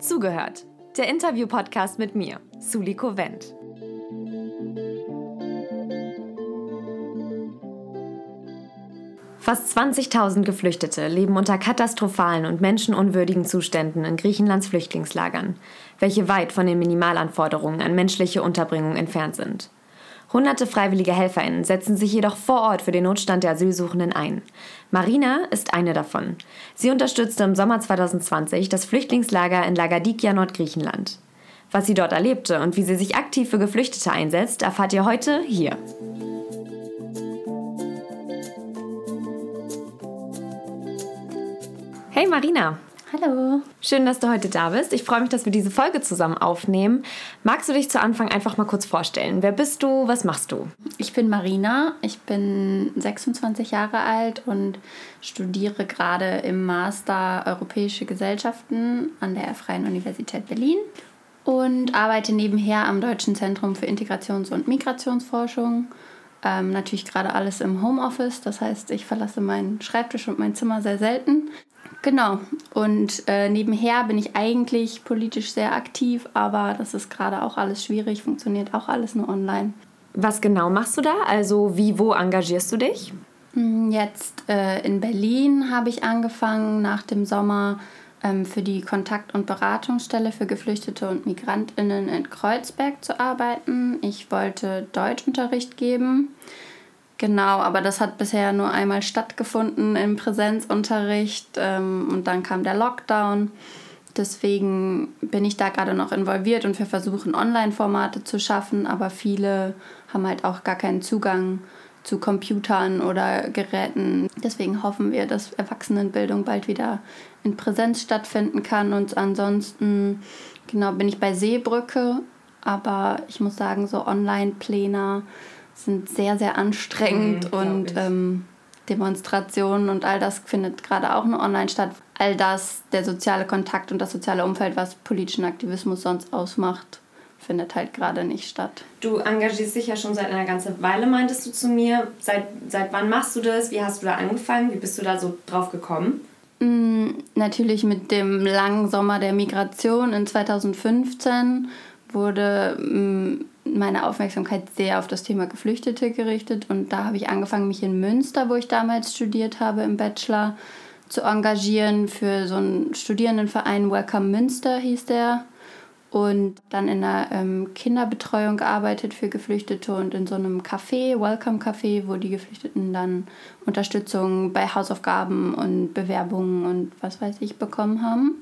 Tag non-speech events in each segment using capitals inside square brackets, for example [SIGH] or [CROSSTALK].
Zugehört. Der Interview-Podcast mit mir, Suliko Wendt. Fast 20.000 Geflüchtete leben unter katastrophalen und menschenunwürdigen Zuständen in Griechenlands Flüchtlingslagern, welche weit von den Minimalanforderungen an menschliche Unterbringung entfernt sind. Hunderte freiwillige HelferInnen setzen sich jedoch vor Ort für den Notstand der Asylsuchenden ein. Marina ist eine davon. Sie unterstützte im Sommer 2020 das Flüchtlingslager in Lagadikia, Nordgriechenland. Was sie dort erlebte und wie sie sich aktiv für Geflüchtete einsetzt, erfahrt ihr heute hier. Hey Marina, Hallo. Schön, dass du heute da bist. Ich freue mich, dass wir diese Folge zusammen aufnehmen. Magst du dich zu Anfang einfach mal kurz vorstellen? Wer bist du? Was machst du? Ich bin Marina. Ich bin 26 Jahre alt und studiere gerade im Master Europäische Gesellschaften an der Freien Universität Berlin und arbeite nebenher am Deutschen Zentrum für Integrations- und Migrationsforschung. Ähm, natürlich gerade alles im Homeoffice, das heißt, ich verlasse meinen Schreibtisch und mein Zimmer sehr selten. Genau. Und äh, nebenher bin ich eigentlich politisch sehr aktiv, aber das ist gerade auch alles schwierig, funktioniert auch alles nur online. Was genau machst du da? Also wie, wo engagierst du dich? Hm, jetzt äh, in Berlin habe ich angefangen nach dem Sommer ähm, für die Kontakt- und Beratungsstelle für Geflüchtete und Migrantinnen in Kreuzberg zu arbeiten. Ich wollte Deutschunterricht geben Genau, aber das hat bisher nur einmal stattgefunden im Präsenzunterricht ähm, und dann kam der Lockdown. Deswegen bin ich da gerade noch involviert und wir versuchen Online-Formate zu schaffen, aber viele haben halt auch gar keinen Zugang zu Computern oder Geräten. Deswegen hoffen wir, dass Erwachsenenbildung bald wieder in Präsenz stattfinden kann. Und ansonsten, genau, bin ich bei Seebrücke, aber ich muss sagen, so Online-Pläne sind sehr, sehr anstrengend mhm, und ähm, Demonstrationen und all das findet gerade auch nur online statt. All das, der soziale Kontakt und das soziale Umfeld, was politischen Aktivismus sonst ausmacht, findet halt gerade nicht statt. Du engagierst dich ja schon seit einer ganzen Weile, meintest du zu mir. Seit, seit wann machst du das? Wie hast du da angefangen? Wie bist du da so drauf gekommen? Mm, natürlich mit dem langen Sommer der Migration in 2015 wurde mm, meine Aufmerksamkeit sehr auf das Thema Geflüchtete gerichtet und da habe ich angefangen, mich in Münster, wo ich damals studiert habe im Bachelor, zu engagieren für so einen Studierendenverein Welcome Münster hieß der und dann in einer ähm, Kinderbetreuung gearbeitet für Geflüchtete und in so einem Café, Welcome Café, wo die Geflüchteten dann Unterstützung bei Hausaufgaben und Bewerbungen und was weiß ich bekommen haben.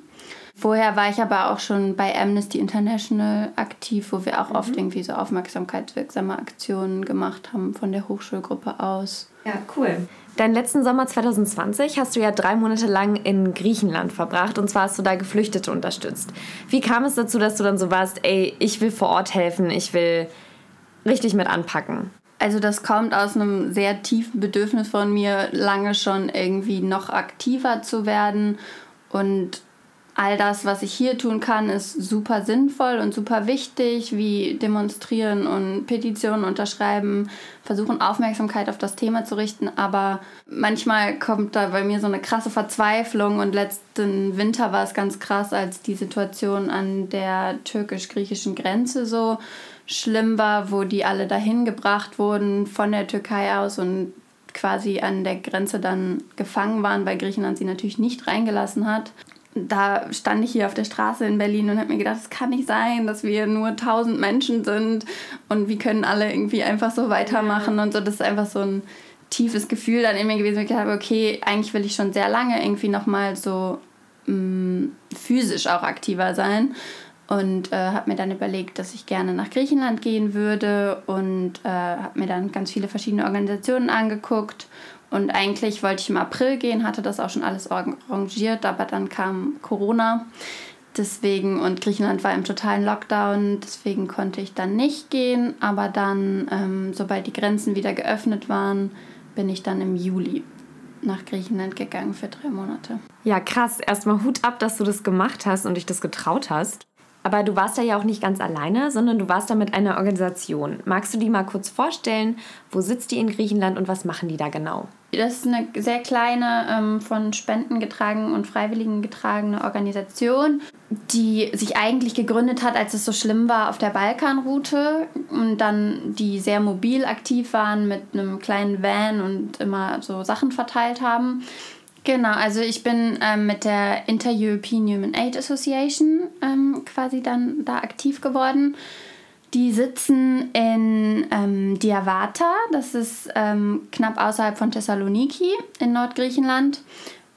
Vorher war ich aber auch schon bei Amnesty International aktiv, wo wir auch mhm. oft irgendwie so aufmerksamkeitswirksame Aktionen gemacht haben von der Hochschulgruppe aus. Ja, cool. Deinen letzten Sommer 2020 hast du ja drei Monate lang in Griechenland verbracht und zwar hast du da Geflüchtete unterstützt. Wie kam es dazu, dass du dann so warst, ey, ich will vor Ort helfen, ich will richtig mit anpacken? Also das kommt aus einem sehr tiefen Bedürfnis von mir, lange schon irgendwie noch aktiver zu werden und all das, was ich hier tun kann, ist super sinnvoll und super wichtig, wie demonstrieren und Petitionen unterschreiben, versuchen Aufmerksamkeit auf das Thema zu richten. Aber manchmal kommt da bei mir so eine krasse Verzweiflung und letzten Winter war es ganz krass, als die Situation an der türkisch-griechischen Grenze so schlimm war, wo die alle dahin gebracht wurden von der Türkei aus und quasi an der Grenze dann gefangen waren, weil Griechenland sie natürlich nicht reingelassen hat da stand ich hier auf der Straße in Berlin und habe mir gedacht, es kann nicht sein, dass wir nur 1000 Menschen sind und wir können alle irgendwie einfach so weitermachen und so. Das ist einfach so ein tiefes Gefühl dann in mir gewesen, wo ich gedacht habe, okay, eigentlich will ich schon sehr lange irgendwie nochmal so mh, mm, physisch auch aktiver sein und äh, habe mir dann überlegt, dass ich gerne nach Griechenland gehen würde und äh, habe mir dann ganz viele verschiedene Organisationen angeguckt und eigentlich wollte ich im April gehen, hatte das auch schon alles arrangiert, aber dann kam Corona. Deswegen, und Griechenland war im totalen Lockdown, deswegen konnte ich dann nicht gehen. Aber dann, ähm, sobald die Grenzen wieder geöffnet waren, bin ich dann im Juli nach Griechenland gegangen für drei Monate. Ja, krass. Erstmal Hut ab, dass du das gemacht hast und dich das getraut hast. Aber du warst da ja auch nicht ganz alleine, sondern du warst da mit einer Organisation. Magst du die mal kurz vorstellen? Wo sitzt die in Griechenland und was machen die da genau? Das ist eine sehr kleine, ähm, von Spenden getragene und Freiwilligen getragene Organisation, die sich eigentlich gegründet hat, als es so schlimm war auf der Balkanroute und dann die sehr mobil aktiv waren mit einem kleinen Van und immer so Sachen verteilt haben. Genau, also ich bin ähm, mit der Inter-European Human Aid Association ähm, quasi dann da aktiv geworden. Die sitzen in ähm, Diavata, das ist ähm, knapp außerhalb von Thessaloniki in Nordgriechenland.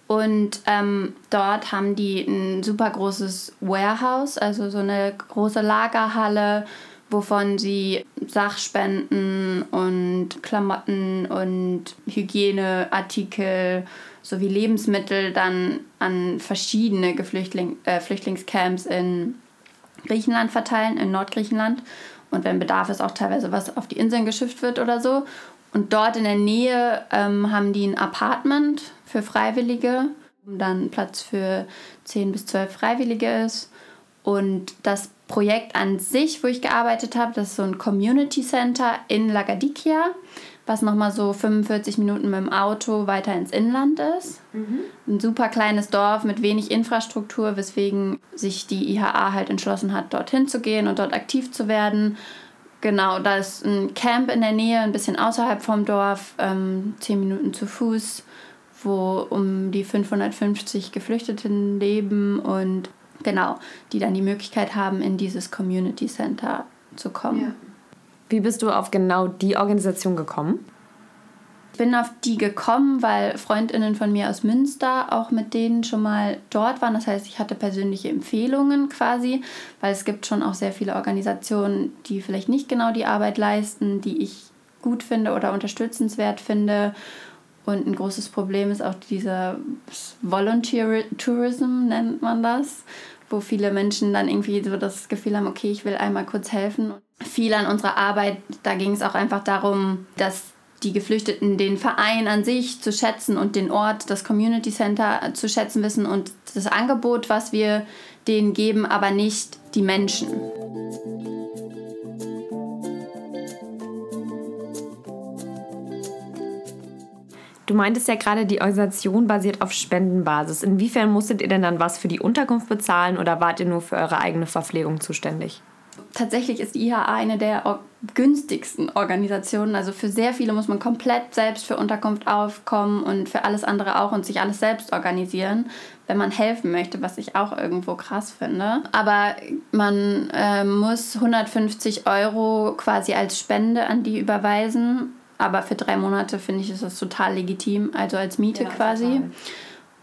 Und ähm, dort haben die ein super großes Warehouse, also so eine große Lagerhalle, wovon sie Sachspenden und Klamotten und Hygieneartikel sowie Lebensmittel dann an verschiedene Geflüchtling, äh, Flüchtlingscamps in Griechenland verteilen, in Nordgriechenland. Und wenn Bedarf ist, auch teilweise was auf die Inseln geschifft wird oder so. Und dort in der Nähe ähm, haben die ein Apartment für Freiwillige, wo dann Platz für 10 bis 12 Freiwillige ist. Und das Projekt an sich, wo ich gearbeitet habe, das ist so ein Community Center in Lagadikia was nochmal so 45 Minuten mit dem Auto weiter ins Inland ist. Mhm. Ein super kleines Dorf mit wenig Infrastruktur, weswegen sich die IHA halt entschlossen hat, dorthin zu gehen und dort aktiv zu werden. Genau, da ist ein Camp in der Nähe, ein bisschen außerhalb vom Dorf, ähm, 10 Minuten zu Fuß, wo um die 550 Geflüchteten leben und genau, die dann die Möglichkeit haben, in dieses Community Center zu kommen. Ja. Wie bist du auf genau die Organisation gekommen? Ich bin auf die gekommen, weil Freundinnen von mir aus Münster auch mit denen schon mal dort waren. Das heißt, ich hatte persönliche Empfehlungen quasi, weil es gibt schon auch sehr viele Organisationen, die vielleicht nicht genau die Arbeit leisten, die ich gut finde oder unterstützenswert finde. Und ein großes Problem ist auch dieser Volunteer Tourism, nennt man das, wo viele Menschen dann irgendwie so das Gefühl haben, okay, ich will einmal kurz helfen viel an unserer Arbeit, da ging es auch einfach darum, dass die Geflüchteten den Verein an sich zu schätzen und den Ort, das Community Center zu schätzen wissen und das Angebot, was wir denen geben, aber nicht die Menschen. Du meintest ja gerade, die Organisation basiert auf Spendenbasis. Inwiefern musstet ihr denn dann was für die Unterkunft bezahlen oder wart ihr nur für eure eigene Verpflegung zuständig? Tatsächlich ist die IHA eine der günstigsten Organisationen. Also für sehr viele muss man komplett selbst für Unterkunft aufkommen und für alles andere auch und sich alles selbst organisieren, wenn man helfen möchte, was ich auch irgendwo krass finde. Aber man äh, muss 150 Euro quasi als Spende an die überweisen. Aber für drei Monate finde ich, ist das total legitim, also als Miete ja, quasi. Total.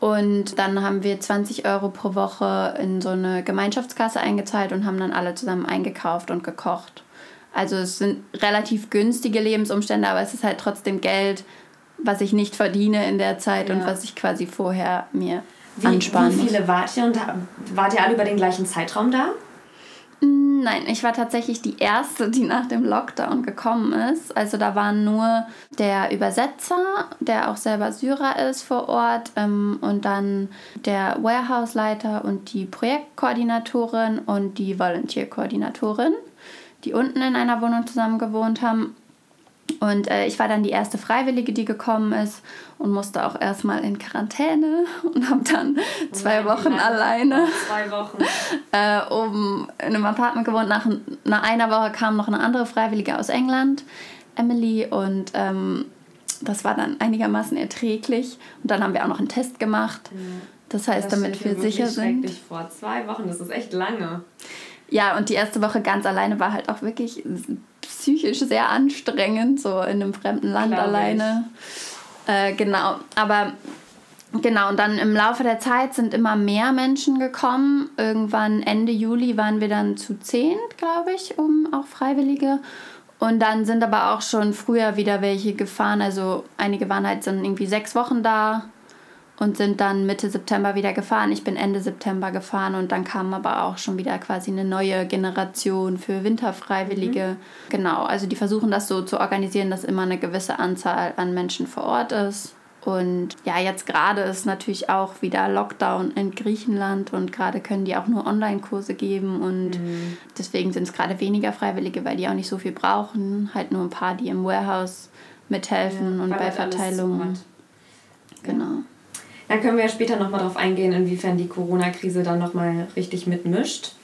Und dann haben wir 20 Euro pro Woche in so eine Gemeinschaftskasse eingezahlt und haben dann alle zusammen eingekauft und gekocht. Also es sind relativ günstige Lebensumstände, aber es ist halt trotzdem Geld, was ich nicht verdiene in der Zeit ja. und was ich quasi vorher mir wie, ansparen Wie viele wart ihr und wart ihr alle über den gleichen Zeitraum da? Nein, ich war tatsächlich die Erste, die nach dem Lockdown gekommen ist. Also da waren nur der Übersetzer, der auch selber Syrer ist vor Ort, ähm, und dann der Warehouse-Leiter und die Projektkoordinatorin und die Volunteer-Koordinatorin, die unten in einer Wohnung zusammen gewohnt haben. Und äh, ich war dann die erste Freiwillige, die gekommen ist und musste auch erstmal in Quarantäne [LAUGHS] und habe dann zwei Nein, Wochen alleine zwei Wochen. [LAUGHS] äh, oben in einem Apartment gewohnt. Nach, nach einer Woche kam noch eine andere Freiwillige aus England, Emily, und ähm, das war dann einigermaßen erträglich. Und dann haben wir auch noch einen Test gemacht. Das heißt, das damit wir sicher sind. vor zwei Wochen, das ist echt lange. Ja, und die erste Woche ganz alleine war halt auch wirklich psychisch sehr anstrengend, so in einem fremden Land Glaube alleine. Äh, genau, aber genau, und dann im Laufe der Zeit sind immer mehr Menschen gekommen. Irgendwann Ende Juli waren wir dann zu zehn, glaube ich, um auch Freiwillige. Und dann sind aber auch schon früher wieder welche gefahren. Also einige waren halt dann irgendwie sechs Wochen da und sind dann Mitte September wieder gefahren. Ich bin Ende September gefahren und dann kam aber auch schon wieder quasi eine neue Generation für Winterfreiwillige. Mhm. Genau, also die versuchen das so zu organisieren, dass immer eine gewisse Anzahl an Menschen vor Ort ist. Und ja, jetzt gerade ist natürlich auch wieder Lockdown in Griechenland und gerade können die auch nur Online-Kurse geben und mhm. deswegen sind es gerade weniger Freiwillige, weil die auch nicht so viel brauchen. Halt nur ein paar, die im Warehouse mithelfen ja, und bei Verteilungen. Genau. Da können wir ja später nochmal drauf eingehen, inwiefern die Corona-Krise dann nochmal richtig mitmischt.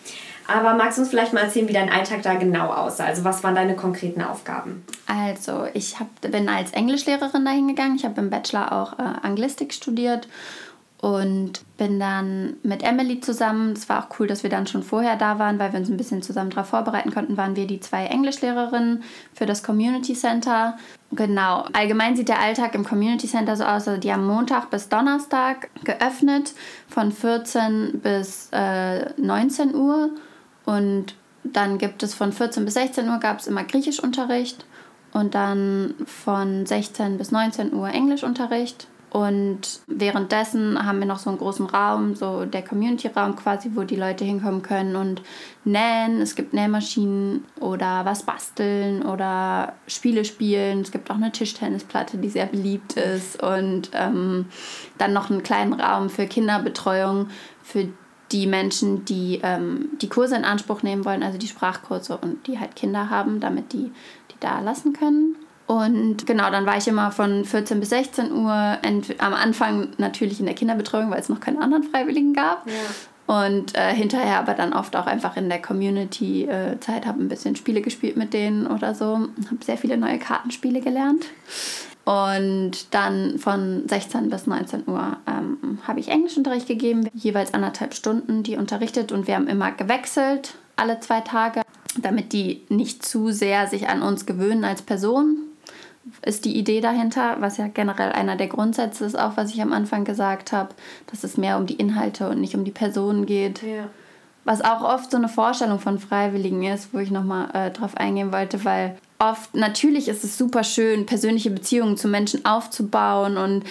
Aber magst du uns vielleicht mal erzählen, wie dein Alltag da genau aussah? Also was waren deine konkreten Aufgaben? Also ich hab, bin als Englischlehrerin dahin gegangen. Ich habe im Bachelor auch äh, Anglistik studiert und bin dann mit Emily zusammen. Es war auch cool, dass wir dann schon vorher da waren, weil wir uns ein bisschen zusammen darauf vorbereiten konnten. Waren wir die zwei Englischlehrerinnen für das Community Center. Genau. Allgemein sieht der Alltag im Community Center so aus. Also die haben Montag bis Donnerstag geöffnet von 14 bis äh, 19 Uhr und dann gibt es von 14 bis 16 Uhr gab es immer Griechischunterricht und dann von 16 bis 19 Uhr Englischunterricht. Und währenddessen haben wir noch so einen großen Raum, so der Community-Raum quasi, wo die Leute hinkommen können und nähen. Es gibt Nähmaschinen oder was basteln oder Spiele spielen. Es gibt auch eine Tischtennisplatte, die sehr beliebt ist. Und ähm, dann noch einen kleinen Raum für Kinderbetreuung, für die Menschen, die ähm, die Kurse in Anspruch nehmen wollen, also die Sprachkurse und die halt Kinder haben, damit die die da lassen können. Und genau, dann war ich immer von 14 bis 16 Uhr am Anfang natürlich in der Kinderbetreuung, weil es noch keine anderen Freiwilligen gab. Ja. Und äh, hinterher aber dann oft auch einfach in der Community-Zeit äh, habe ein bisschen Spiele gespielt mit denen oder so. Habe sehr viele neue Kartenspiele gelernt. Und dann von 16 bis 19 Uhr ähm, habe ich Englischunterricht gegeben, jeweils anderthalb Stunden die unterrichtet und wir haben immer gewechselt, alle zwei Tage, damit die nicht zu sehr sich an uns gewöhnen als Person. Ist die Idee dahinter, was ja generell einer der Grundsätze ist, auch was ich am Anfang gesagt habe, dass es mehr um die Inhalte und nicht um die Personen geht. Ja. Was auch oft so eine Vorstellung von Freiwilligen ist, wo ich nochmal äh, drauf eingehen wollte, weil oft, natürlich ist es super schön, persönliche Beziehungen zu Menschen aufzubauen und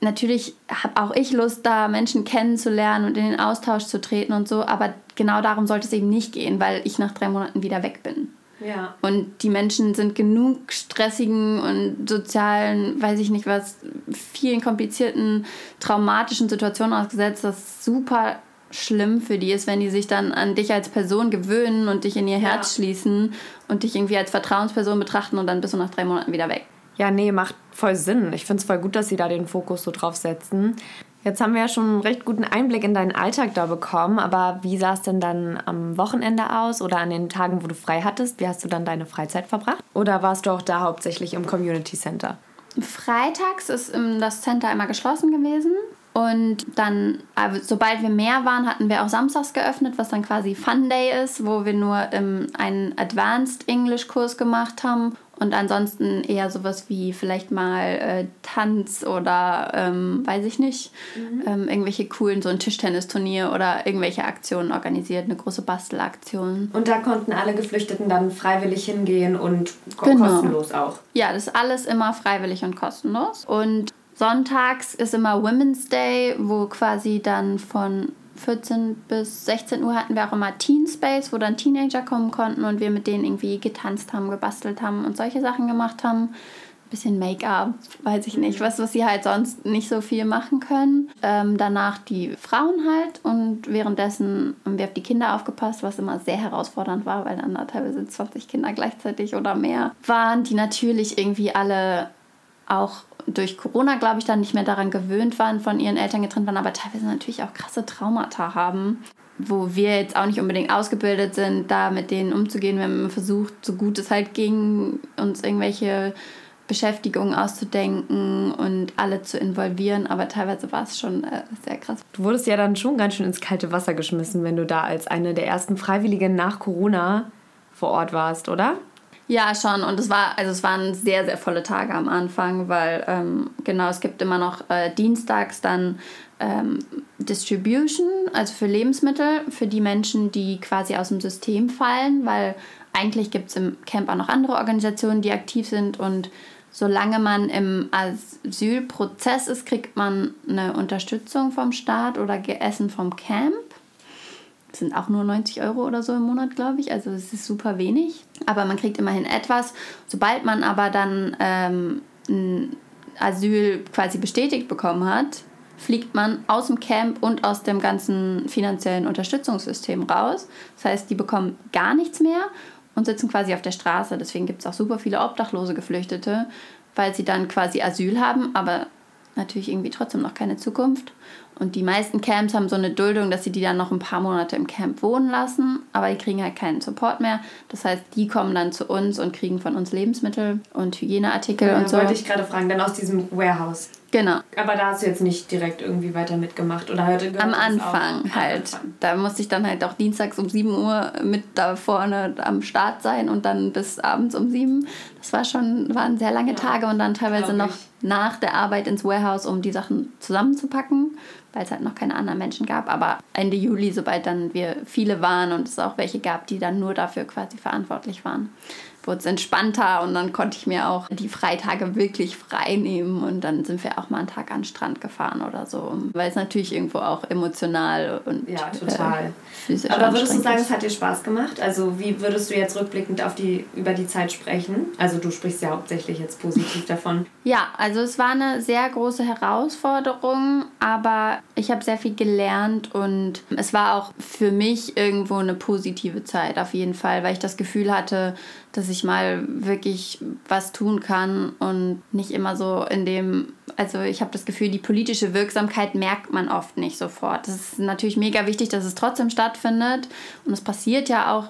natürlich habe auch ich Lust, da Menschen kennenzulernen und in den Austausch zu treten und so, aber genau darum sollte es eben nicht gehen, weil ich nach drei Monaten wieder weg bin. Ja. Und die Menschen sind genug stressigen und sozialen, weiß ich nicht was, vielen komplizierten, traumatischen Situationen ausgesetzt, dass super schlimm für die ist, wenn die sich dann an dich als Person gewöhnen und dich in ihr Herz ja. schließen und dich irgendwie als Vertrauensperson betrachten und dann bist du nach drei Monaten wieder weg. Ja, nee, macht voll Sinn. Ich finde es voll gut, dass sie da den Fokus so drauf setzen. Jetzt haben wir ja schon einen recht guten Einblick in deinen Alltag da bekommen, aber wie sah es denn dann am Wochenende aus oder an den Tagen, wo du frei hattest? Wie hast du dann deine Freizeit verbracht? Oder warst du auch da hauptsächlich im Community Center? Freitags ist das Center immer geschlossen gewesen. Und dann, sobald wir mehr waren, hatten wir auch samstags geöffnet, was dann quasi Fun Day ist, wo wir nur ähm, einen Advanced English Kurs gemacht haben und ansonsten eher sowas wie vielleicht mal äh, Tanz oder ähm, weiß ich nicht, mhm. ähm, irgendwelche coolen, so ein Tischtennisturnier oder irgendwelche Aktionen organisiert, eine große Bastelaktion. Und da konnten alle Geflüchteten dann freiwillig hingehen und genau. kostenlos auch. Ja, das ist alles immer freiwillig und kostenlos. Und Sonntags ist immer Women's Day, wo quasi dann von 14 bis 16 Uhr hatten wir auch immer Teen Space, wo dann Teenager kommen konnten und wir mit denen irgendwie getanzt haben, gebastelt haben und solche Sachen gemacht haben. Ein bisschen Make-up, weiß ich nicht, was, was sie halt sonst nicht so viel machen können. Ähm, danach die Frauen halt und währenddessen haben wir auf die Kinder aufgepasst, was immer sehr herausfordernd war, weil dann da teilweise 20 Kinder gleichzeitig oder mehr waren, die natürlich irgendwie alle auch durch Corona, glaube ich, dann nicht mehr daran gewöhnt waren, von ihren Eltern getrennt waren, aber teilweise natürlich auch krasse Traumata haben, wo wir jetzt auch nicht unbedingt ausgebildet sind, da mit denen umzugehen. Wir haben versucht, so gut es halt ging, uns irgendwelche Beschäftigungen auszudenken und alle zu involvieren, aber teilweise war es schon äh, sehr krass. Du wurdest ja dann schon ganz schön ins kalte Wasser geschmissen, wenn du da als eine der ersten Freiwilligen nach Corona vor Ort warst, oder? Ja, schon. Und es war, also es waren sehr, sehr volle Tage am Anfang, weil ähm, genau, es gibt immer noch äh, dienstags dann ähm, Distribution, also für Lebensmittel, für die Menschen, die quasi aus dem System fallen, weil eigentlich gibt es im Camp auch noch andere Organisationen, die aktiv sind und solange man im Asylprozess ist, kriegt man eine Unterstützung vom Staat oder Essen vom Camp. Das sind auch nur 90 Euro oder so im Monat, glaube ich. Also es ist super wenig. Aber man kriegt immerhin etwas. Sobald man aber dann ähm, Asyl quasi bestätigt bekommen hat, fliegt man aus dem Camp und aus dem ganzen finanziellen Unterstützungssystem raus. Das heißt, die bekommen gar nichts mehr und sitzen quasi auf der Straße. Deswegen gibt es auch super viele obdachlose Geflüchtete, weil sie dann quasi Asyl haben, aber natürlich irgendwie trotzdem noch keine Zukunft. Und die meisten Camps haben so eine Duldung, dass sie die dann noch ein paar Monate im Camp wohnen lassen, aber die kriegen halt keinen Support mehr. Das heißt, die kommen dann zu uns und kriegen von uns Lebensmittel und Hygieneartikel ja, und so. wollte ich gerade fragen, dann aus diesem Warehouse. Genau. Aber da hast du jetzt nicht direkt irgendwie weiter mitgemacht oder hörte Am Anfang halt. Anfang. Da musste ich dann halt auch dienstags um 7 Uhr mit da vorne am Start sein und dann bis abends um 7. Das war schon, waren sehr lange ja, Tage und dann teilweise noch nach der Arbeit ins Warehouse, um die Sachen zusammenzupacken weil es halt noch keine anderen Menschen gab. Aber Ende Juli, sobald dann wir viele waren und es auch welche gab, die dann nur dafür quasi verantwortlich waren, es entspannter und dann konnte ich mir auch die Freitage wirklich frei nehmen und dann sind wir auch mal einen Tag an den Strand gefahren oder so, weil es natürlich irgendwo auch emotional und ja, total. Äh, Aber würdest du sagen, es hat dir Spaß gemacht? Also wie würdest du jetzt rückblickend auf die, über die Zeit sprechen? Also du sprichst ja hauptsächlich jetzt positiv davon. Ja, also es war eine sehr große Herausforderung, aber ich habe sehr viel gelernt und es war auch für mich irgendwo eine positive Zeit auf jeden Fall, weil ich das Gefühl hatte, dass ich mal wirklich was tun kann und nicht immer so in dem, also ich habe das Gefühl, die politische Wirksamkeit merkt man oft nicht sofort. Das ist natürlich mega wichtig, dass es trotzdem stattfindet. Und es passiert ja auch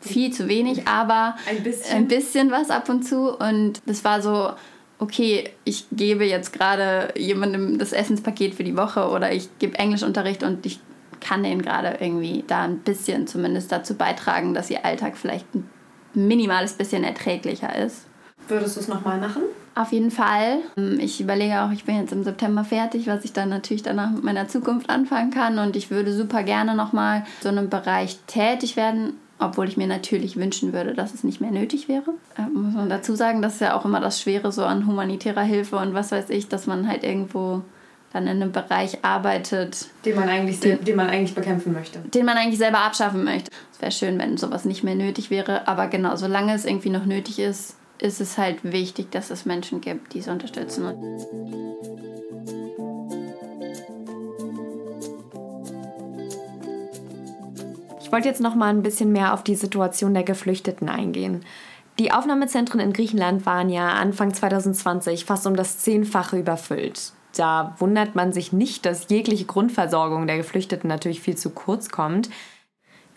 viel zu wenig, aber ein bisschen, ein bisschen was ab und zu. Und das war so, okay, ich gebe jetzt gerade jemandem das Essenspaket für die Woche oder ich gebe Englischunterricht und ich kann denen gerade irgendwie da ein bisschen zumindest dazu beitragen, dass ihr Alltag vielleicht ein minimales bisschen erträglicher ist. Würdest du es nochmal machen? Auf jeden Fall. Ähm, ich überlege auch, ich bin jetzt im September fertig, was ich dann natürlich danach mit meiner Zukunft anfangen kann. Und ich würde super gerne nochmal so einem Bereich tätig werden, obwohl ich mir natürlich wünschen würde, dass es nicht mehr nötig wäre. Äh, muss man dazu sagen, das ist ja auch immer das Schwere so an humanitärer Hilfe und was weiß ich, dass man halt irgendwo dann in einem Bereich arbeitet, den man eigentlich, den, den man eigentlich bekämpfen möchte. Den man eigentlich selber abschaffen möchte. Es wäre schön, wenn sowas nicht mehr nötig wäre, aber genau, solange es irgendwie noch nötig ist, ist es halt wichtig, dass es Menschen gibt, die es unterstützen. Ich wollte jetzt noch mal ein bisschen mehr auf die Situation der Geflüchteten eingehen. Die Aufnahmezentren in Griechenland waren ja Anfang 2020 fast um das Zehnfache überfüllt da wundert man sich nicht, dass jegliche Grundversorgung der Geflüchteten natürlich viel zu kurz kommt.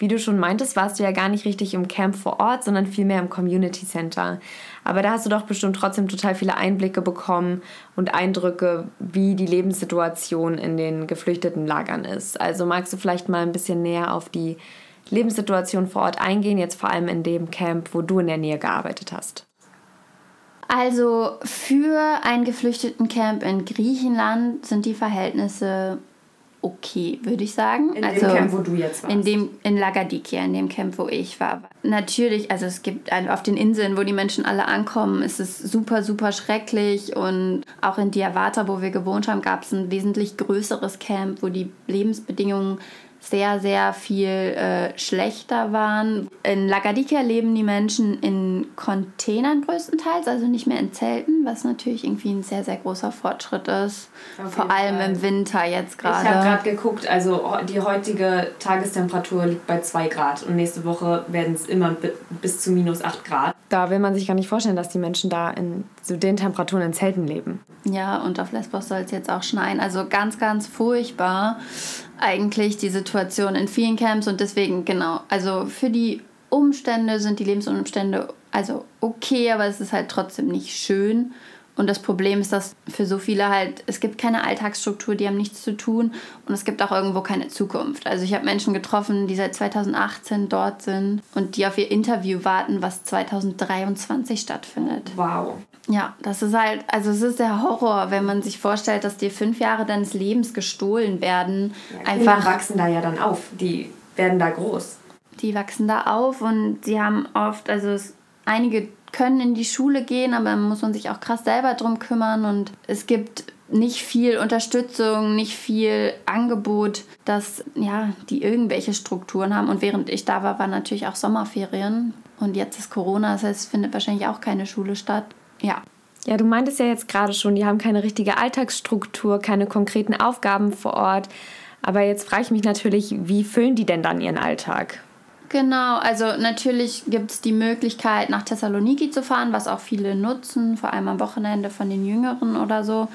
Wie du schon meintest, warst du ja gar nicht richtig im Camp vor Ort, sondern vielmehr im Community Center. Aber da hast du doch bestimmt trotzdem total viele Einblicke bekommen und Eindrücke, wie die Lebenssituation in den geflüchteten Lagern ist. Also magst du vielleicht mal ein bisschen näher auf die Lebenssituation vor Ort eingehen, jetzt vor allem in dem Camp, wo du in der Nähe gearbeitet hast? Also für ein Geflüchtetencamp in Griechenland sind die Verhältnisse okay, würde ich sagen. In also, dem Camp, wo du jetzt warst? In, dem, in Lagadikia, in dem Camp, wo ich war. Natürlich, also es gibt auf den Inseln, wo die Menschen alle ankommen, ist es super, super schrecklich. Und auch in Diawata, wo wir gewohnt haben, gab es ein wesentlich größeres Camp, wo die Lebensbedingungen sehr, sehr viel äh, schlechter waren. In Lagadikia leben die Menschen in Containern größtenteils, also nicht mehr in Zelten, was natürlich irgendwie ein sehr, sehr großer Fortschritt ist. Auf Vor allem Fall. im Winter jetzt gerade. Ich habe gerade geguckt, also die heutige Tagestemperatur liegt bei 2 Grad und nächste Woche werden es immer bis zu minus 8 Grad. Da will man sich gar nicht vorstellen, dass die Menschen da in so den Temperaturen in Zelten leben. Ja, und auf Lesbos soll es jetzt auch schneien. Also ganz, ganz furchtbar eigentlich die Situation in vielen Camps und deswegen, genau, also für die Umstände sind die Lebensumstände also okay, aber es ist halt trotzdem nicht schön. Und das Problem ist, dass für so viele halt, es gibt keine Alltagsstruktur, die haben nichts zu tun und es gibt auch irgendwo keine Zukunft. Also ich habe Menschen getroffen, die seit 2018 dort sind und die auf ihr Interview warten, was 2023 stattfindet. Wow. Ja, das ist halt, also es ist der Horror, wenn man sich vorstellt, dass dir fünf Jahre deines Lebens gestohlen werden. Ja, Kinder Einfach wachsen da ja dann auf, die werden da groß. Die wachsen da auf und sie haben oft, also es, einige können in die Schule gehen, aber muss man sich auch krass selber drum kümmern und es gibt nicht viel Unterstützung, nicht viel Angebot, dass ja, die irgendwelche Strukturen haben. Und während ich da war, waren natürlich auch Sommerferien. Und jetzt ist Corona, das heißt, es findet wahrscheinlich auch keine Schule statt. Ja. Ja, du meintest ja jetzt gerade schon, die haben keine richtige Alltagsstruktur, keine konkreten Aufgaben vor Ort. Aber jetzt frage ich mich natürlich, wie füllen die denn dann ihren Alltag? Genau, also natürlich gibt es die Möglichkeit, nach Thessaloniki zu fahren, was auch viele nutzen, vor allem am Wochenende von den Jüngeren oder so,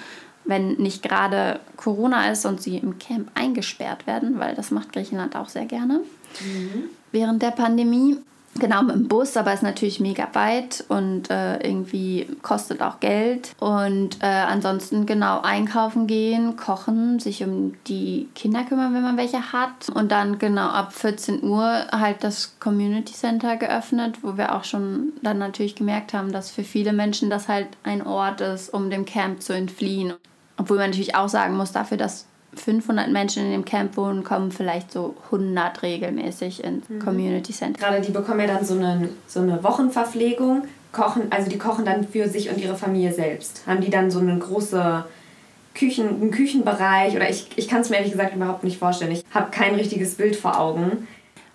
wenn nicht gerade Corona ist und sie im Camp eingesperrt werden, weil das macht Griechenland auch sehr gerne mhm. während der Pandemie. Genau, mit dem Bus, aber ist natürlich mega weit und äh, irgendwie kostet auch Geld. Und äh, ansonsten genau einkaufen gehen, kochen, sich um die Kinder kümmern, wenn man welche hat. Und dann genau ab 14 Uhr halt das Community Center geöffnet, wo wir auch schon dann natürlich gemerkt haben, dass für viele Menschen das halt ein Ort ist, um dem Camp zu entfliehen. Obwohl man natürlich auch sagen muss, dafür, dass 500 Menschen in dem Camp wohnen, kommen vielleicht so 100 regelmäßig ins mhm. Community Center. Gerade die bekommen ja dann so eine, so eine Wochenverpflegung, kochen, also die kochen dann für sich und ihre Familie selbst. Haben die dann so eine große Küchen, einen Küchenbereich oder ich, ich kann es mir ehrlich gesagt überhaupt nicht vorstellen. Ich habe kein richtiges Bild vor Augen.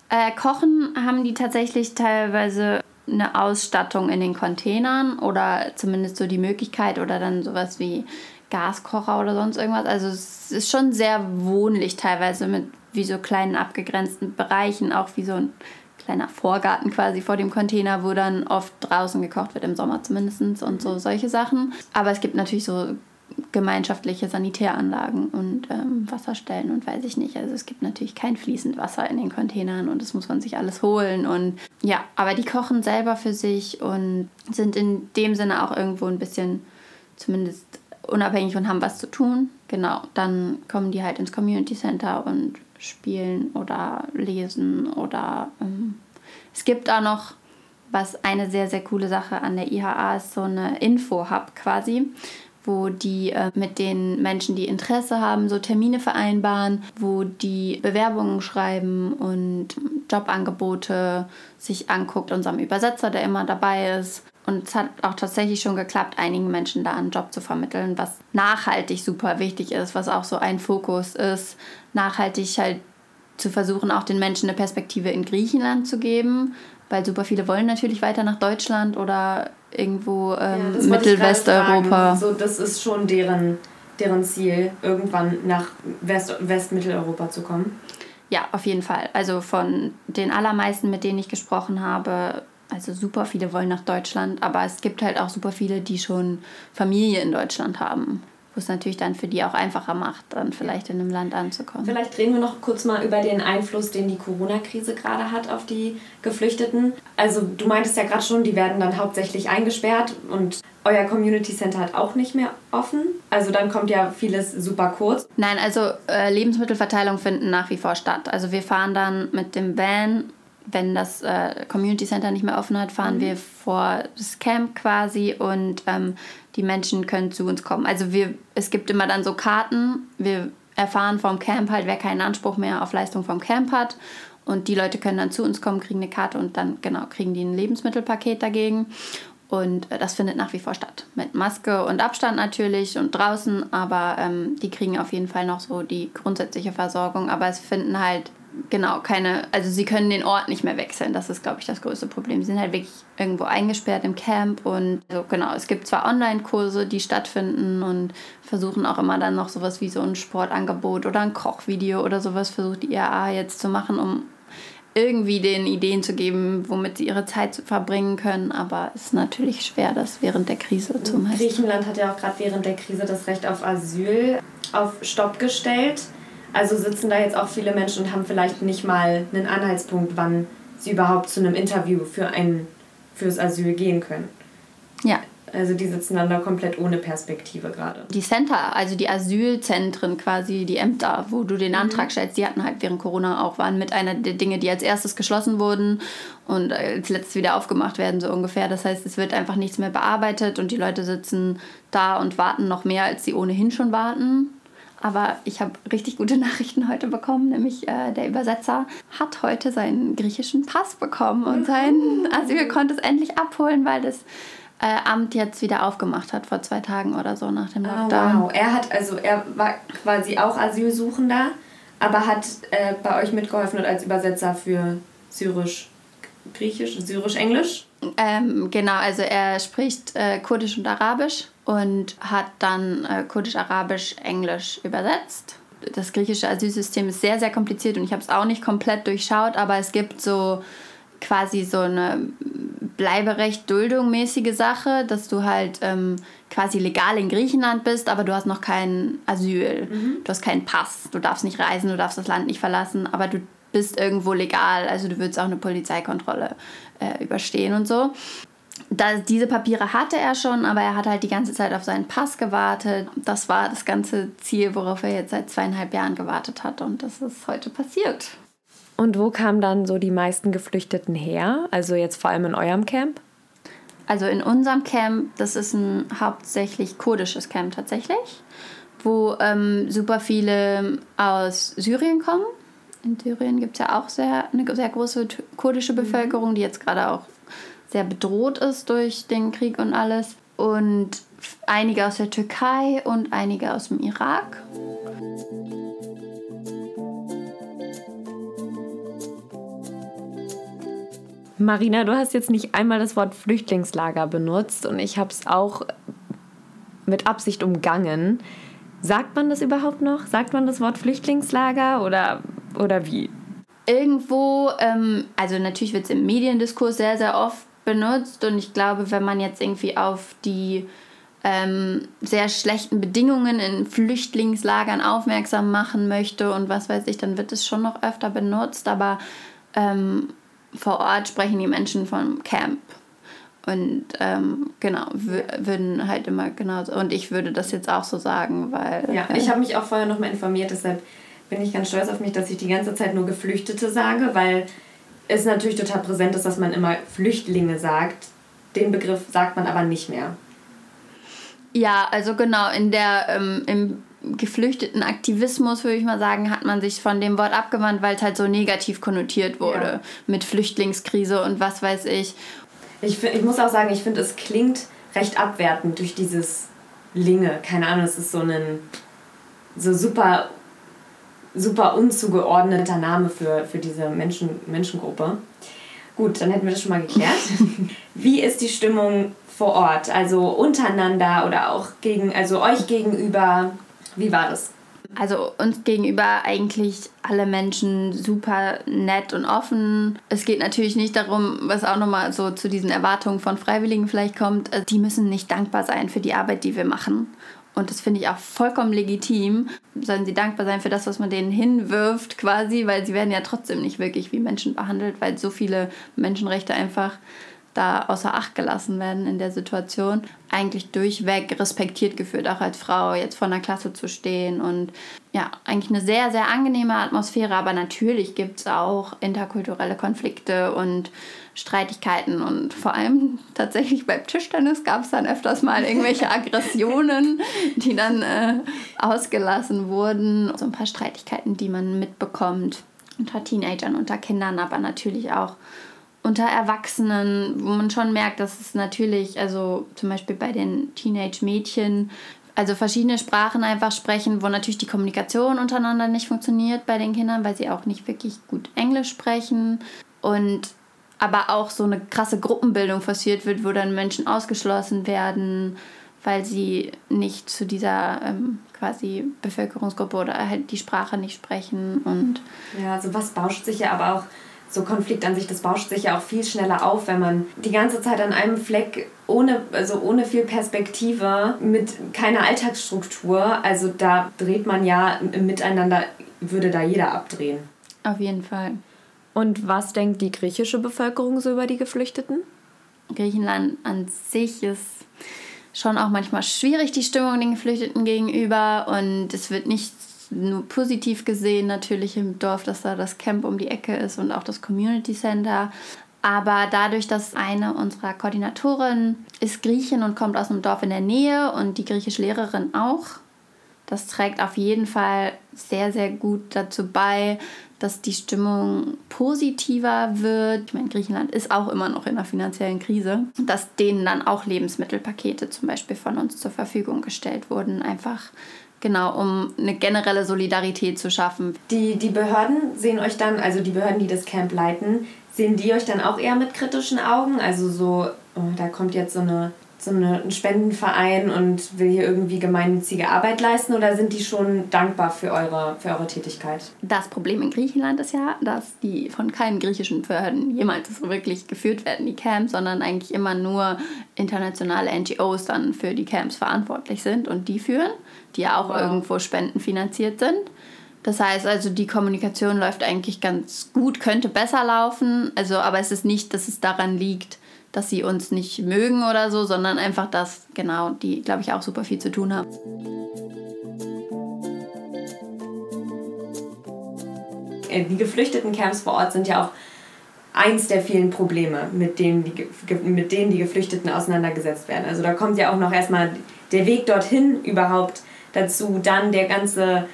Äh, kochen haben die tatsächlich teilweise eine Ausstattung in den Containern oder zumindest so die Möglichkeit oder dann sowas wie Gaskocher oder sonst irgendwas. Also es ist schon sehr wohnlich teilweise mit wie so kleinen abgegrenzten Bereichen, auch wie so ein kleiner Vorgarten quasi vor dem Container, wo dann oft draußen gekocht wird, im Sommer zumindest und so solche Sachen. Aber es gibt natürlich so gemeinschaftliche Sanitäranlagen und ähm, Wasserstellen und weiß ich nicht. Also es gibt natürlich kein fließend Wasser in den Containern und das muss man sich alles holen. Und ja, aber die kochen selber für sich und sind in dem Sinne auch irgendwo ein bisschen zumindest unabhängig und haben was zu tun. Genau, dann kommen die halt ins Community Center und spielen oder lesen oder ähm, es gibt auch noch, was eine sehr, sehr coole Sache an der IHA ist, so eine Info-Hub quasi, wo die äh, mit den Menschen, die Interesse haben, so Termine vereinbaren, wo die Bewerbungen schreiben und Jobangebote sich anguckt, unserem Übersetzer, der immer dabei ist und es hat auch tatsächlich schon geklappt, einigen Menschen da einen Job zu vermitteln, was nachhaltig super wichtig ist, was auch so ein Fokus ist, nachhaltig halt zu versuchen, auch den Menschen eine Perspektive in Griechenland zu geben, weil super viele wollen natürlich weiter nach Deutschland oder irgendwo ähm, ja, Mittelwesteuropa. So, das ist schon deren, deren Ziel, irgendwann nach West, Westmitteleuropa zu kommen. Ja, auf jeden Fall. Also von den allermeisten, mit denen ich gesprochen habe, also super viele wollen nach Deutschland, aber es gibt halt auch super viele, die schon Familie in Deutschland haben. Wo es natürlich dann für die auch einfacher macht, dann vielleicht in einem Land anzukommen. Vielleicht reden wir noch kurz mal über den Einfluss, den die Corona-Krise gerade hat auf die Geflüchteten. Also du meintest ja gerade schon, die werden dann hauptsächlich eingesperrt und euer Community Center hat auch nicht mehr offen. Also dann kommt ja vieles super kurz. Nein, also äh, Lebensmittelverteilung finden nach wie vor statt. Also wir fahren dann mit dem Van wenn das äh, Community Center nicht mehr offen hat, fahren mhm. wir vor das Camp quasi und ähm, die Menschen können zu uns kommen. Also wir, es gibt immer dann so Karten. Wir erfahren vom Camp halt, wer keinen Anspruch mehr auf Leistung vom Camp hat. Und die Leute können dann zu uns kommen, kriegen eine Karte und dann genau kriegen die ein Lebensmittelpaket dagegen. Und äh, das findet nach wie vor statt. Mit Maske und Abstand natürlich und draußen, aber ähm, die kriegen auf jeden Fall noch so die grundsätzliche Versorgung. Aber es finden halt genau, keine, also sie können den Ort nicht mehr wechseln. Das ist, glaube ich, das größte Problem. Sie sind halt wirklich irgendwo eingesperrt im Camp und also, genau, es gibt zwar Online-Kurse, die stattfinden und versuchen auch immer dann noch sowas wie so ein Sportangebot oder ein Kochvideo oder sowas versucht die IAA jetzt zu machen, um irgendwie den Ideen zu geben, womit sie ihre Zeit verbringen können. Aber es ist natürlich schwer, das während der Krise zu meistern. Griechenland hat ja auch gerade während der Krise das Recht auf Asyl auf Stopp gestellt. Also sitzen da jetzt auch viele Menschen und haben vielleicht nicht mal einen Anhaltspunkt, wann sie überhaupt zu einem Interview für ein fürs Asyl gehen können. Ja. Also die sitzen dann da komplett ohne Perspektive gerade. Die Center, also die Asylzentren quasi, die Ämter, wo du den Antrag mhm. stellst, die hatten halt während Corona auch, waren mit einer der Dinge, die als erstes geschlossen wurden und als letztes wieder aufgemacht werden, so ungefähr. Das heißt, es wird einfach nichts mehr bearbeitet und die Leute sitzen da und warten noch mehr, als sie ohnehin schon warten. Aber ich habe richtig gute [LAUGHS] Nachrichten heute bekommen, nämlich äh, der Übersetzer hat heute seinen griechischen Pass bekommen und sein Asyl konnte es endlich abholen, weil das äh, Amt jetzt wieder aufgemacht hat vor zwei Tagen oder so nach dem ah, Lockdown. Oh, wow, er hat also er war quasi auch Asylsuchender, aber hat äh, bei euch mitgeholfen und als Übersetzer für Syrisch, Griechisch, Syrisch, Englisch. Ähm, genau, also er spricht äh, Kurdisch und Arabisch und hat dann äh, Kurdisch, Arabisch, Englisch übersetzt. Das griechische Asylsystem ist sehr, sehr kompliziert und ich habe es auch nicht komplett durchschaut, aber es gibt so quasi so eine Bleiberecht-Duldung mäßige Sache, dass du halt ähm, quasi legal in Griechenland bist, aber du hast noch kein Asyl, mhm. du hast keinen Pass, du darfst nicht reisen, du darfst das Land nicht verlassen, aber du bist irgendwo legal, also du würdest auch eine Polizeikontrolle äh, überstehen und so. Da, diese Papiere hatte er schon, aber er hat halt die ganze Zeit auf seinen Pass gewartet. Das war das ganze Ziel, worauf er jetzt seit zweieinhalb Jahren gewartet hat und das ist heute passiert. Und wo kamen dann so die meisten Geflüchteten her? Also jetzt vor allem in eurem Camp? Also in unserem Camp, das ist ein hauptsächlich kurdisches Camp tatsächlich, wo ähm, super viele aus Syrien kommen. In Syrien gibt es ja auch sehr, eine sehr große kurdische Bevölkerung, die jetzt gerade auch sehr bedroht ist durch den Krieg und alles. Und einige aus der Türkei und einige aus dem Irak. Marina, du hast jetzt nicht einmal das Wort Flüchtlingslager benutzt und ich habe es auch mit Absicht umgangen. Sagt man das überhaupt noch? Sagt man das Wort Flüchtlingslager oder, oder wie? Irgendwo, ähm, also natürlich wird es im Mediendiskurs sehr, sehr oft benutzt und ich glaube, wenn man jetzt irgendwie auf die ähm, sehr schlechten Bedingungen in Flüchtlingslagern aufmerksam machen möchte und was weiß ich, dann wird es schon noch öfter benutzt, aber ähm, vor Ort sprechen die Menschen vom Camp. Und ähm, genau, würden halt immer genauso. Und ich würde das jetzt auch so sagen, weil. Ja, äh, ich habe mich auch vorher nochmal informiert, deshalb bin ich ganz stolz auf mich, dass ich die ganze Zeit nur Geflüchtete sage, weil es natürlich total präsent ist, dass man immer Flüchtlinge sagt. Den Begriff sagt man aber nicht mehr. Ja, also genau, in der, ähm, im geflüchteten Aktivismus, würde ich mal sagen, hat man sich von dem Wort abgewandt, weil es halt so negativ konnotiert wurde ja. mit Flüchtlingskrise und was weiß ich. Ich, ich muss auch sagen, ich finde, es klingt recht abwertend durch dieses Linge. Keine Ahnung, es ist so ein so super, super unzugeordneter Name für, für diese Menschen, Menschengruppe. Gut, dann hätten wir das schon mal geklärt. [LAUGHS] Wie ist die Stimmung vor Ort? Also untereinander oder auch gegen, also euch gegenüber? Wie war das? Also uns gegenüber eigentlich alle Menschen super nett und offen. Es geht natürlich nicht darum, was auch nochmal so zu diesen Erwartungen von Freiwilligen vielleicht kommt, äh, die müssen nicht dankbar sein für die Arbeit, die wir machen. Und das finde ich auch vollkommen legitim. Sollen sie dankbar sein für das, was man denen hinwirft, quasi, weil sie werden ja trotzdem nicht wirklich wie Menschen behandelt, weil so viele Menschenrechte einfach da außer Acht gelassen werden in der Situation, eigentlich durchweg respektiert gefühlt, auch als Frau jetzt vor einer Klasse zu stehen und ja, eigentlich eine sehr, sehr angenehme Atmosphäre, aber natürlich gibt es auch interkulturelle Konflikte und Streitigkeiten und vor allem [LAUGHS] tatsächlich beim Tischtennis gab es dann öfters mal irgendwelche [LAUGHS] Aggressionen, die dann äh, ausgelassen wurden. So ein paar Streitigkeiten, die man mitbekommt unter Teenagern, unter Kindern, aber natürlich auch unter Erwachsenen, wo man schon merkt, dass es natürlich, also zum Beispiel bei den Teenage-Mädchen, also verschiedene Sprachen einfach sprechen, wo natürlich die Kommunikation untereinander nicht funktioniert bei den Kindern, weil sie auch nicht wirklich gut Englisch sprechen und aber auch so eine krasse Gruppenbildung forciert wird, wo dann Menschen ausgeschlossen werden, weil sie nicht zu dieser ähm, quasi Bevölkerungsgruppe oder halt die Sprache nicht sprechen und ja, also was bauscht sich ja aber auch so Konflikt an sich, das bauscht sich ja auch viel schneller auf, wenn man die ganze Zeit an einem Fleck ohne, also ohne viel Perspektive, mit keiner Alltagsstruktur, also da dreht man ja miteinander, würde da jeder abdrehen. Auf jeden Fall. Und was denkt die griechische Bevölkerung so über die Geflüchteten? Griechenland an sich ist schon auch manchmal schwierig, die Stimmung den Geflüchteten gegenüber. Und es wird nicht nur positiv gesehen natürlich im Dorf, dass da das Camp um die Ecke ist und auch das Community Center. Aber dadurch, dass eine unserer Koordinatoren ist Griechin und kommt aus einem Dorf in der Nähe und die griechische Lehrerin auch, das trägt auf jeden Fall sehr, sehr gut dazu bei, dass die Stimmung positiver wird. Ich meine, Griechenland ist auch immer noch in einer finanziellen Krise, dass denen dann auch Lebensmittelpakete zum Beispiel von uns zur Verfügung gestellt wurden, einfach Genau, um eine generelle Solidarität zu schaffen. Die, die Behörden sehen euch dann, also die Behörden, die das Camp leiten, sehen die euch dann auch eher mit kritischen Augen? Also so, oh, da kommt jetzt so eine so eine, ein Spendenverein und will hier irgendwie gemeinnützige Arbeit leisten oder sind die schon dankbar für eure, für eure Tätigkeit? Das Problem in Griechenland ist ja, dass die von keinen griechischen Behörden jemals so wirklich geführt werden, die Camps, sondern eigentlich immer nur internationale NGOs dann für die Camps verantwortlich sind und die führen, die ja auch wow. irgendwo spendenfinanziert sind. Das heißt also, die Kommunikation läuft eigentlich ganz gut, könnte besser laufen. Also, aber es ist nicht, dass es daran liegt, dass sie uns nicht mögen oder so, sondern einfach, dass genau die, glaube ich, auch super viel zu tun haben. Äh, die geflüchteten Camps vor Ort sind ja auch eins der vielen Probleme, mit denen die, mit denen die Geflüchteten auseinandergesetzt werden. Also da kommt ja auch noch erstmal der Weg dorthin überhaupt dazu, dann der ganze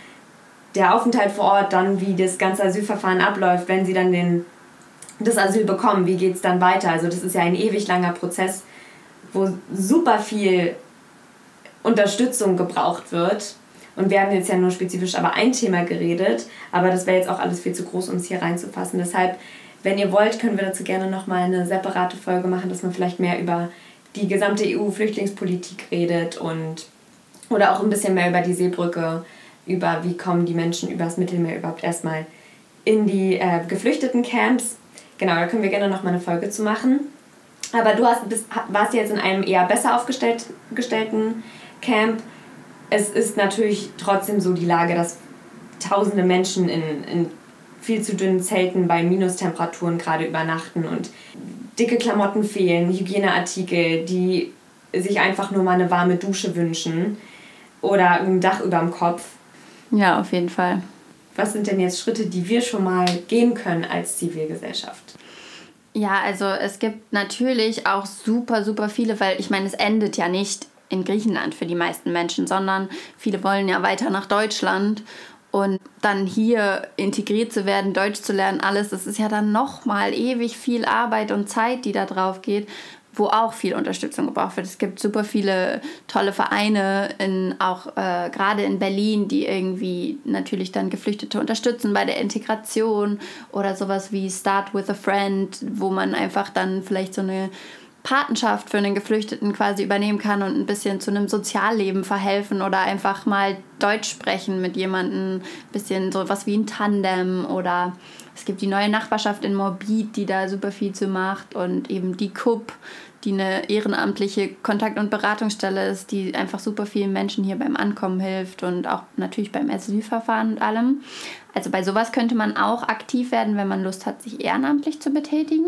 der Aufenthalt vor Ort, dann wie das ganze Asylverfahren abläuft, wenn sie dann den das Asyl bekommen, wie geht es dann weiter? Also das ist ja ein ewig langer Prozess, wo super viel Unterstützung gebraucht wird. Und wir haben jetzt ja nur spezifisch aber ein Thema geredet, aber das wäre jetzt auch alles viel zu groß, um es hier reinzufassen. Deshalb, wenn ihr wollt, können wir dazu gerne nochmal eine separate Folge machen, dass man vielleicht mehr über die gesamte EU-Flüchtlingspolitik redet und oder auch ein bisschen mehr über die Seebrücke, über wie kommen die Menschen übers Mittelmeer überhaupt erstmal in die äh, geflüchteten Camps Genau, da können wir gerne noch mal eine Folge zu machen. Aber du hast, bist, warst jetzt in einem eher besser aufgestellten Camp. Es ist natürlich trotzdem so die Lage, dass tausende Menschen in, in viel zu dünnen Zelten bei Minustemperaturen gerade übernachten und dicke Klamotten fehlen, Hygieneartikel, die sich einfach nur mal eine warme Dusche wünschen oder ein Dach über dem Kopf. Ja, auf jeden Fall was sind denn jetzt Schritte, die wir schon mal gehen können als Zivilgesellschaft? Ja, also es gibt natürlich auch super, super viele, weil ich meine, es endet ja nicht in Griechenland für die meisten Menschen, sondern viele wollen ja weiter nach Deutschland und dann hier integriert zu werden, Deutsch zu lernen, alles, das ist ja dann nochmal ewig viel Arbeit und Zeit, die da drauf geht wo auch viel Unterstützung gebraucht wird. Es gibt super viele tolle Vereine, in, auch äh, gerade in Berlin, die irgendwie natürlich dann Geflüchtete unterstützen bei der Integration oder sowas wie Start with a Friend, wo man einfach dann vielleicht so eine Patenschaft für einen Geflüchteten quasi übernehmen kann und ein bisschen zu einem Sozialleben verhelfen oder einfach mal Deutsch sprechen mit jemandem, ein bisschen so was wie ein Tandem oder es gibt die neue Nachbarschaft in Morbid, die da super viel zu macht und eben die KUP, die eine ehrenamtliche Kontakt- und Beratungsstelle ist, die einfach super vielen Menschen hier beim Ankommen hilft und auch natürlich beim Asylverfahren und allem. Also bei sowas könnte man auch aktiv werden, wenn man Lust hat, sich ehrenamtlich zu betätigen.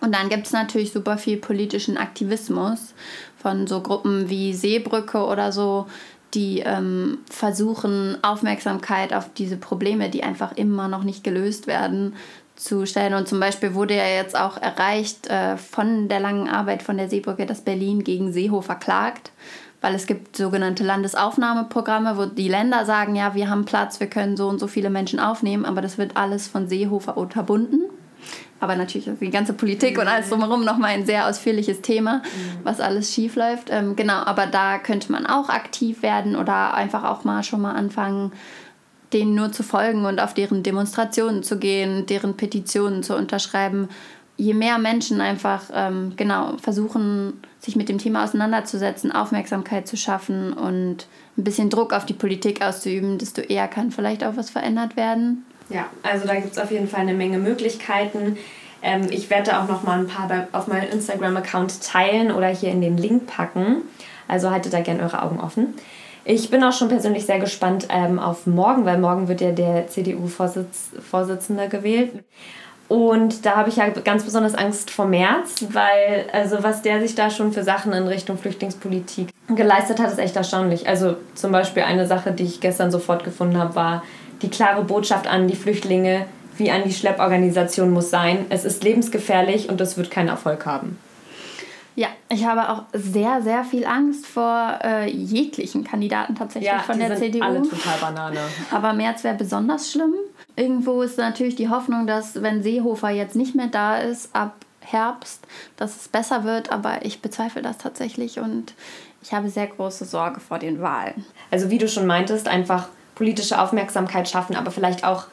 Und dann gibt es natürlich super viel politischen Aktivismus von so Gruppen wie Seebrücke oder so, die ähm, versuchen, Aufmerksamkeit auf diese Probleme, die einfach immer noch nicht gelöst werden, zu stellen. Und zum Beispiel wurde ja jetzt auch erreicht äh, von der langen Arbeit von der Seebrücke, dass Berlin gegen Seehofer klagt, weil es gibt sogenannte Landesaufnahmeprogramme, wo die Länder sagen, ja, wir haben Platz, wir können so und so viele Menschen aufnehmen, aber das wird alles von Seehofer unterbunden. Aber natürlich ist die ganze Politik und alles drumherum nochmal ein sehr ausführliches Thema, mhm. was alles schief läuft. Ähm, genau, aber da könnte man auch aktiv werden oder einfach auch mal schon mal anfangen, denen nur zu folgen und auf deren Demonstrationen zu gehen, deren Petitionen zu unterschreiben. Je mehr Menschen einfach ähm, genau versuchen, sich mit dem Thema auseinanderzusetzen, Aufmerksamkeit zu schaffen und ein bisschen Druck auf die Politik auszuüben, desto eher kann vielleicht auch was verändert werden. Ja, also da gibt es auf jeden Fall eine Menge Möglichkeiten. Ähm, ich werde auch noch mal ein paar auf meinem Instagram-Account teilen oder hier in den Link packen. Also haltet da gerne eure Augen offen. Ich bin auch schon persönlich sehr gespannt ähm, auf morgen, weil morgen wird ja der CDU-Vorsitzende gewählt. Und da habe ich ja ganz besonders Angst vor März, weil also was der sich da schon für Sachen in Richtung Flüchtlingspolitik geleistet hat, ist echt erstaunlich. Also zum Beispiel eine Sache, die ich gestern sofort gefunden habe, war die klare Botschaft an die Flüchtlinge, wie an die Schlepporganisation muss sein. Es ist lebensgefährlich und es wird keinen Erfolg haben. Ja, ich habe auch sehr, sehr viel Angst vor äh, jeglichen Kandidaten tatsächlich ja, von der sind CDU. Alle total Banane. Aber März wäre besonders schlimm. Irgendwo ist natürlich die Hoffnung, dass wenn Seehofer jetzt nicht mehr da ist, ab Herbst, dass es besser wird, aber ich bezweifle das tatsächlich und ich habe sehr große Sorge vor den Wahlen. Also wie du schon meintest, einfach politische Aufmerksamkeit schaffen, aber vielleicht auch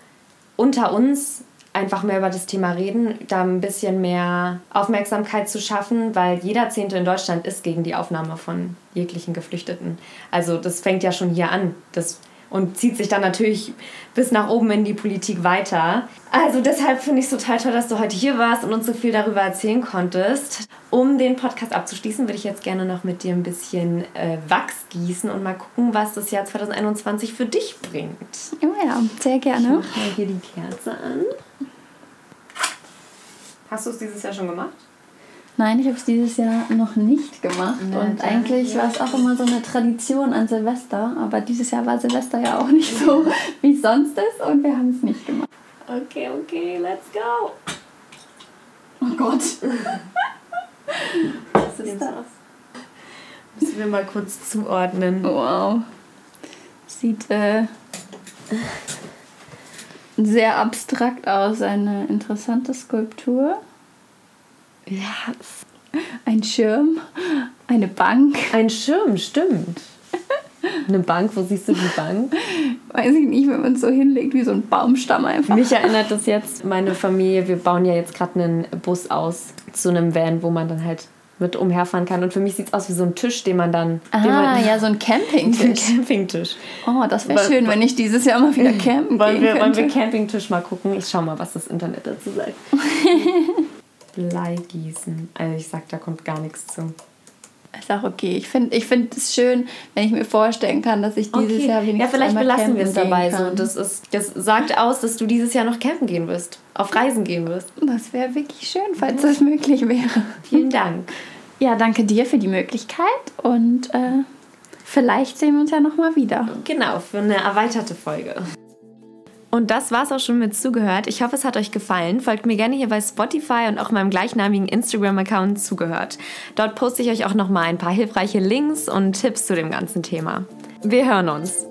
unter uns einfach mehr über das Thema reden, da ein bisschen mehr Aufmerksamkeit zu schaffen, weil jeder Zehnte in Deutschland ist gegen die Aufnahme von jeglichen Geflüchteten. Also das fängt ja schon hier an. Das und zieht sich dann natürlich bis nach oben in die Politik weiter. Also deshalb finde ich es total toll, dass du heute hier warst und uns so viel darüber erzählen konntest. Um den Podcast abzuschließen, würde ich jetzt gerne noch mit dir ein bisschen äh, Wachs gießen und mal gucken, was das Jahr 2021 für dich bringt. Oh ja, sehr gerne. Ich mach mal hier die Kerze an. Hast du es dieses Jahr schon gemacht? Nein, ich habe es dieses Jahr noch nicht gemacht. Na, und eigentlich ja. war es auch immer so eine Tradition an Silvester. Aber dieses Jahr war Silvester ja auch nicht so, [LAUGHS] wie es sonst ist. Und wir haben es nicht gemacht. Okay, okay, let's go. Oh Gott. [LAUGHS] Was ist das? Müssen wir mal kurz zuordnen. Wow. Sieht äh, sehr abstrakt aus. Eine interessante Skulptur. Ja, Ein Schirm. Eine Bank. ein Schirm, stimmt. Eine Bank, wo siehst du die Bank? Weiß ich nicht, wenn man es so hinlegt wie so ein Baumstamm einfach. Mich erinnert das jetzt, meine Familie, wir bauen ja jetzt gerade einen Bus aus zu einem Van, wo man dann halt mit umherfahren kann. Und für mich sieht es aus wie so ein Tisch, den man dann. den Ah, man, ja, so ein [LAUGHS] ein Campingtisch. Campingtisch. Oh, das wäre schön, wenn ich dieses Jahr mal wieder [LAUGHS] campen Wollen gehen wir, wollen könnte. wir Campingtisch mal gucken? Ich schau mal, was das Internet dazu sagt. [LAUGHS] Bleigießen. Also ich sag, da kommt gar nichts zu. Ist auch okay. Ich finde ich find es schön, wenn ich mir vorstellen kann, dass ich dieses Jahr wenigstens ja, vielleicht einmal belassen wir es dabei so. Das, ist, das sagt aus, dass du dieses Jahr noch campen gehen wirst. Auf Reisen gehen wirst. Das wäre wirklich schön, falls das möglich wäre. Vielen Dank. Ja, danke dir für die Möglichkeit und äh, vielleicht sehen wir uns ja nochmal wieder. Genau, für eine erweiterte Folge. Und das war's auch schon mit zugehört. Ich hoffe, es hat euch gefallen. Folgt mir gerne hier bei Spotify und auch meinem gleichnamigen Instagram-Account zugehört. Dort poste ich euch auch nochmal ein paar hilfreiche Links und Tipps zu dem ganzen Thema. Wir hören uns.